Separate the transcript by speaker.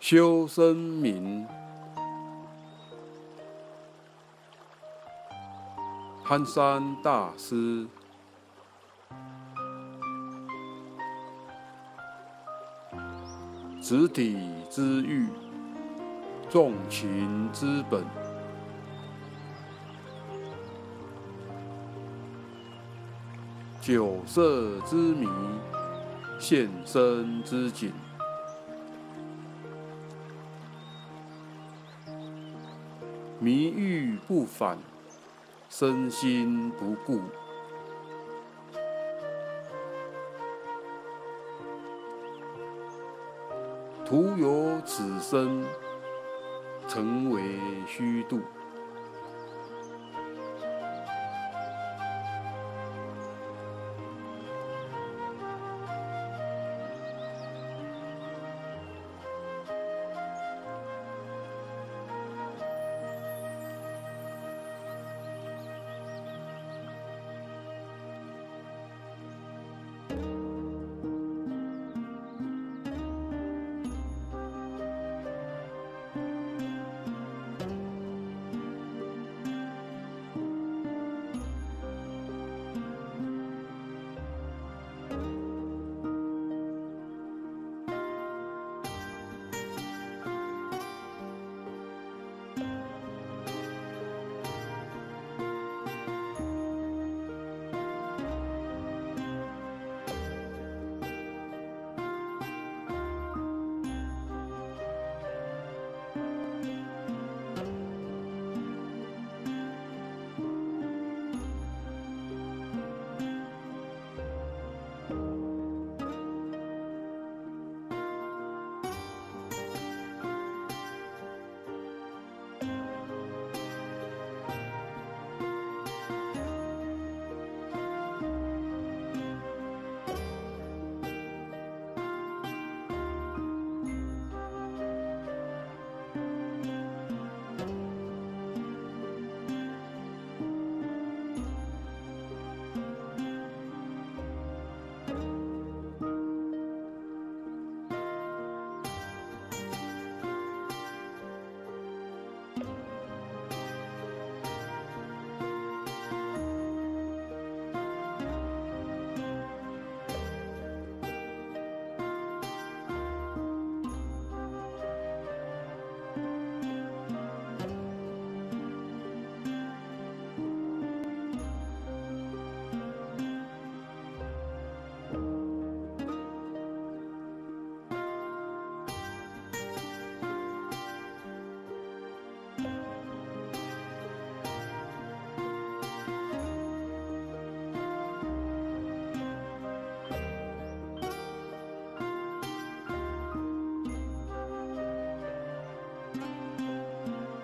Speaker 1: 修身名，憨山大师，子体之欲，重情之本，酒色之迷，现身之景。迷欲不返，身心不顾，徒有此生，成为虚度。